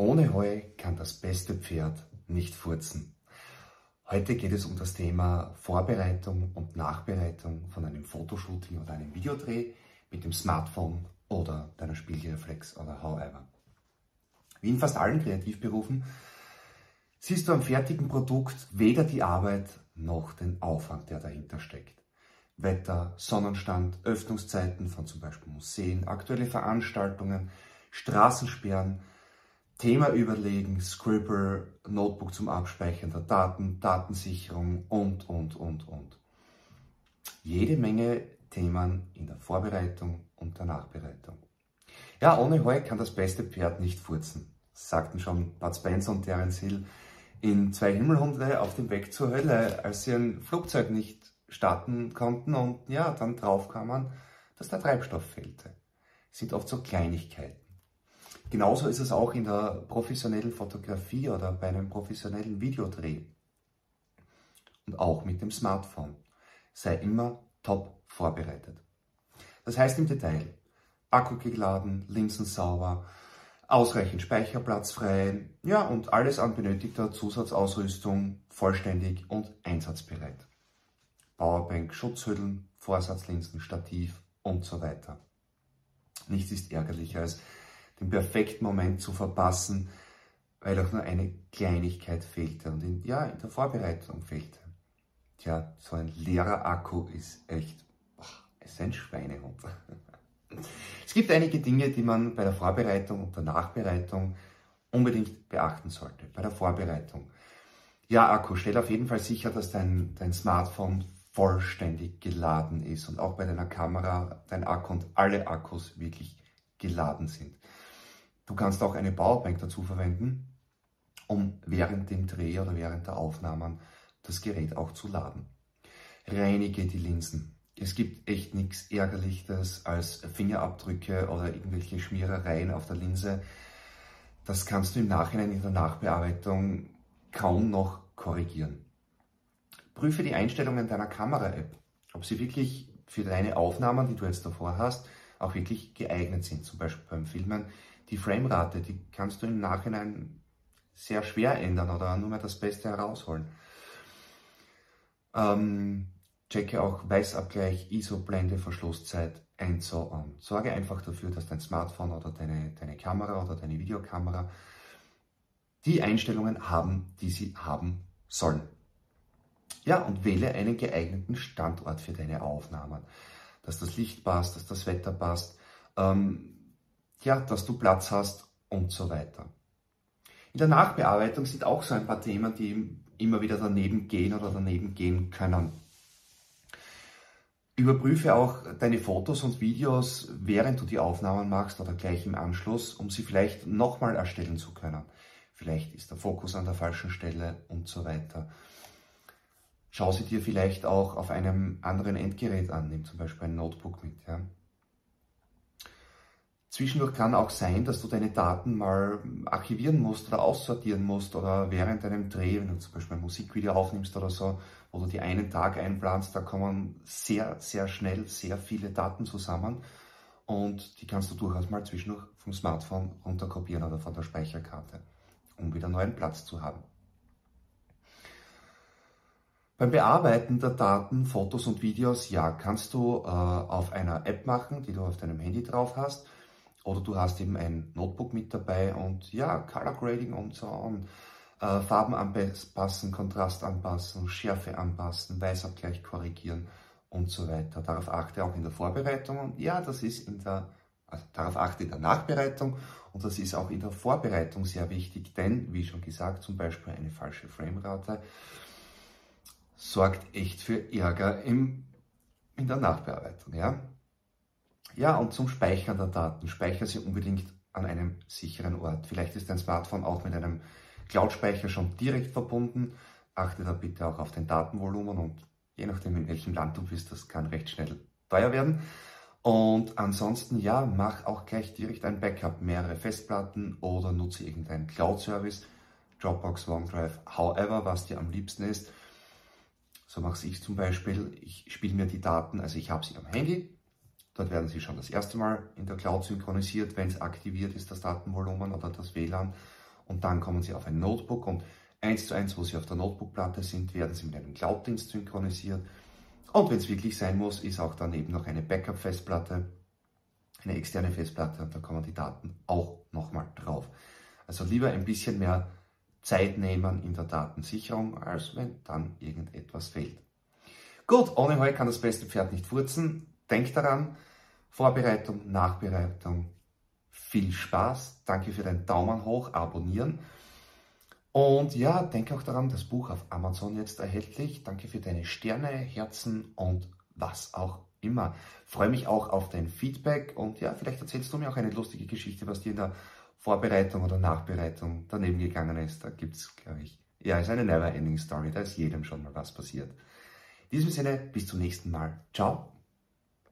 Ohne Heu kann das beste Pferd nicht furzen. Heute geht es um das Thema Vorbereitung und Nachbereitung von einem Fotoshooting oder einem Videodreh mit dem Smartphone oder deiner Spiegelreflex oder however. Wie in fast allen Kreativberufen siehst du am fertigen Produkt weder die Arbeit noch den Aufwand, der dahinter steckt. Wetter, Sonnenstand, Öffnungszeiten von zum Beispiel Museen, aktuelle Veranstaltungen, Straßensperren, Thema überlegen, Scribble, Notebook zum Abspeichern der Daten, Datensicherung und, und, und, und. Jede Menge Themen in der Vorbereitung und der Nachbereitung. Ja, ohne Heu kann das beste Pferd nicht furzen, sagten schon Bud Spencer und Terence Hill in Zwei Himmelhunde auf dem Weg zur Hölle, als sie ein Flugzeug nicht starten konnten und ja, dann draufkamen, dass der Treibstoff fehlte. Sind oft so Kleinigkeiten. Genauso ist es auch in der professionellen Fotografie oder bei einem professionellen Videodreh. Und auch mit dem Smartphone. Sei immer top vorbereitet. Das heißt im Detail, Akku geladen, Linsen sauber, ausreichend Speicherplatz frei, ja und alles an benötigter Zusatzausrüstung vollständig und einsatzbereit. Powerbank, Schutzhüllen, Vorsatzlinsen, Stativ und so weiter. Nichts ist ärgerlicher als den perfekten Moment zu verpassen, weil auch nur eine Kleinigkeit fehlte und in, ja, in der Vorbereitung fehlte. Tja, so ein leerer Akku ist echt, boah, ist ein Schweinehund. Es gibt einige Dinge, die man bei der Vorbereitung und der Nachbereitung unbedingt beachten sollte. Bei der Vorbereitung. Ja, Akku, stell auf jeden Fall sicher, dass dein, dein Smartphone vollständig geladen ist und auch bei deiner Kamera dein Akku und alle Akkus wirklich geladen sind. Du kannst auch eine Powerbank dazu verwenden, um während dem Dreh oder während der Aufnahmen das Gerät auch zu laden. Reinige die Linsen. Es gibt echt nichts Ärgerliches als Fingerabdrücke oder irgendwelche Schmierereien auf der Linse. Das kannst du im Nachhinein in der Nachbearbeitung kaum noch korrigieren. Prüfe die Einstellungen deiner Kamera-App, ob sie wirklich für deine Aufnahmen, die du jetzt davor hast, auch wirklich geeignet sind. Zum Beispiel beim Filmen die Framerate, die kannst du im Nachhinein sehr schwer ändern oder nur mehr das Beste herausholen. Ähm, checke auch Weißabgleich, ISO-Blende, Verschlusszeit and so on. Sorge einfach dafür, dass dein Smartphone oder deine, deine Kamera oder deine Videokamera die Einstellungen haben, die sie haben sollen. Ja, und wähle einen geeigneten Standort für deine Aufnahmen. Dass das Licht passt, dass das Wetter passt. Ähm, ja, dass du Platz hast und so weiter. In der Nachbearbeitung sind auch so ein paar Themen, die immer wieder daneben gehen oder daneben gehen können. Überprüfe auch deine Fotos und Videos, während du die Aufnahmen machst oder gleich im Anschluss, um sie vielleicht nochmal erstellen zu können. Vielleicht ist der Fokus an der falschen Stelle und so weiter. Schau sie dir vielleicht auch auf einem anderen Endgerät an, nimm zum Beispiel ein Notebook mit. Ja. Zwischendurch kann auch sein, dass du deine Daten mal archivieren musst oder aussortieren musst oder während einem Dreh, wenn du zum Beispiel ein Musikvideo aufnimmst oder so, du die einen Tag einplanst, da kommen sehr, sehr schnell sehr viele Daten zusammen und die kannst du durchaus mal zwischendurch vom Smartphone runterkopieren oder von der Speicherkarte, um wieder neuen Platz zu haben. Beim Bearbeiten der Daten, Fotos und Videos, ja, kannst du äh, auf einer App machen, die du auf deinem Handy drauf hast oder du hast eben ein Notebook mit dabei und ja, Color Grading und so on. Äh, Farben anpassen, Kontrast anpassen, Schärfe anpassen, Weißabgleich korrigieren und so weiter. Darauf achte auch in der Vorbereitung und ja, das ist in der, also darauf achte in der Nachbereitung und das ist auch in der Vorbereitung sehr wichtig, denn, wie schon gesagt, zum Beispiel eine falsche Framerate sorgt echt für Ärger im, in der Nachbearbeitung. Ja? Ja, und zum Speichern der Daten. Speichere sie unbedingt an einem sicheren Ort. Vielleicht ist dein Smartphone auch mit einem Cloud-Speicher schon direkt verbunden. Achte da bitte auch auf den Datenvolumen und je nachdem, in welchem Land du bist, das kann recht schnell teuer werden. Und ansonsten, ja, mach auch gleich direkt ein Backup, mehrere Festplatten oder nutze irgendeinen Cloud-Service, Dropbox, OneDrive, however, was dir am liebsten ist. So mache ich zum Beispiel. Ich spiele mir die Daten, also ich habe sie am Handy, Dort werden sie schon das erste Mal in der Cloud synchronisiert, wenn es aktiviert ist, das Datenvolumen oder das WLAN. und dann kommen Sie auf ein Notebook und eins zu eins, wo Sie auf der Notebookplatte sind, werden Sie mit einem Cloud-Dienst synchronisiert. Und wenn es wirklich sein muss, ist auch daneben noch eine Backup-Festplatte, eine externe Festplatte und da kommen die Daten auch nochmal drauf. Also lieber ein bisschen mehr Zeit nehmen in der Datensicherung, als wenn dann irgendetwas fehlt. Gut, ohne Heu kann das beste Pferd nicht furzen. Denkt daran, Vorbereitung, Nachbereitung, viel Spaß. Danke für deinen Daumen hoch, abonnieren. Und ja, denke auch daran, das Buch auf Amazon jetzt erhältlich. Danke für deine Sterne, Herzen und was auch immer. Freue mich auch auf dein Feedback und ja, vielleicht erzählst du mir auch eine lustige Geschichte, was dir in der Vorbereitung oder Nachbereitung daneben gegangen ist. Da gibt es, glaube ich, ja, ist eine never-ending Story. Da ist jedem schon mal was passiert. In diesem Sinne, bis zum nächsten Mal. Ciao.